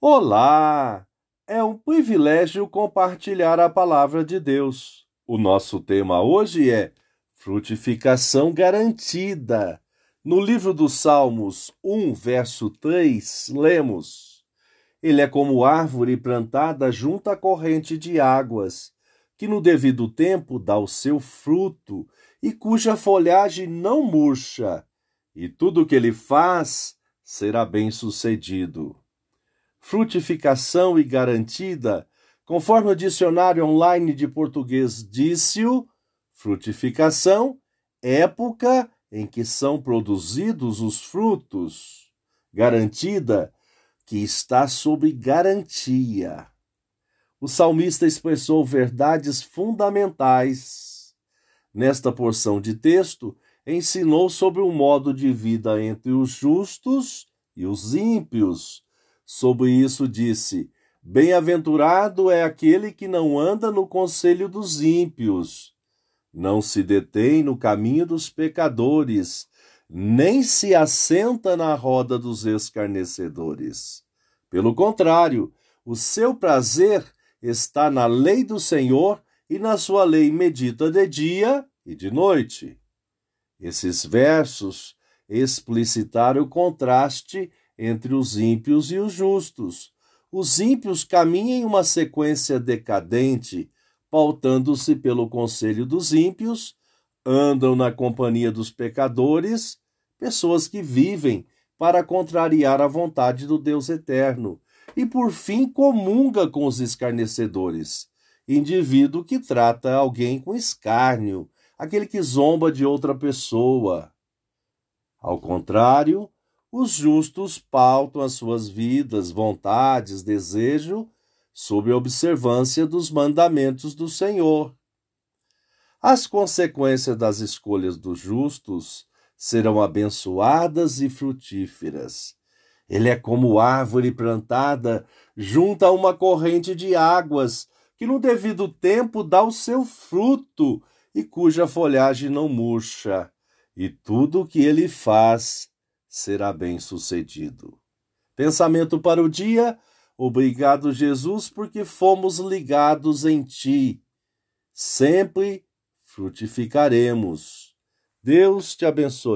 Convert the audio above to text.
Olá! É um privilégio compartilhar a palavra de Deus. O nosso tema hoje é frutificação garantida. No livro dos Salmos 1, verso 3, lemos: Ele é como árvore plantada junto à corrente de águas, que no devido tempo dá o seu fruto e cuja folhagem não murcha, e tudo o que ele faz será bem-sucedido frutificação e garantida, conforme o dicionário online de português disse-o, frutificação, época em que são produzidos os frutos, garantida, que está sob garantia. O salmista expressou verdades fundamentais. Nesta porção de texto, ensinou sobre o modo de vida entre os justos e os ímpios, Sobre isso disse: Bem-aventurado é aquele que não anda no conselho dos ímpios, não se detém no caminho dos pecadores, nem se assenta na roda dos escarnecedores. Pelo contrário, o seu prazer está na lei do Senhor e na sua lei medita de dia e de noite. Esses versos explicitaram o contraste entre os ímpios e os justos. Os ímpios caminham em uma sequência decadente, pautando-se pelo conselho dos ímpios, andam na companhia dos pecadores, pessoas que vivem para contrariar a vontade do Deus eterno, e por fim comunga com os escarnecedores, indivíduo que trata alguém com escárnio, aquele que zomba de outra pessoa. Ao contrário, os justos pautam as suas vidas, vontades, desejo sob a observância dos mandamentos do Senhor. As consequências das escolhas dos justos serão abençoadas e frutíferas. Ele é como árvore plantada junto a uma corrente de águas, que no devido tempo dá o seu fruto e cuja folhagem não murcha, e tudo o que ele faz será bem-sucedido. Pensamento para o dia. Obrigado, Jesus, porque fomos ligados em ti. Sempre frutificaremos. Deus te abençoe.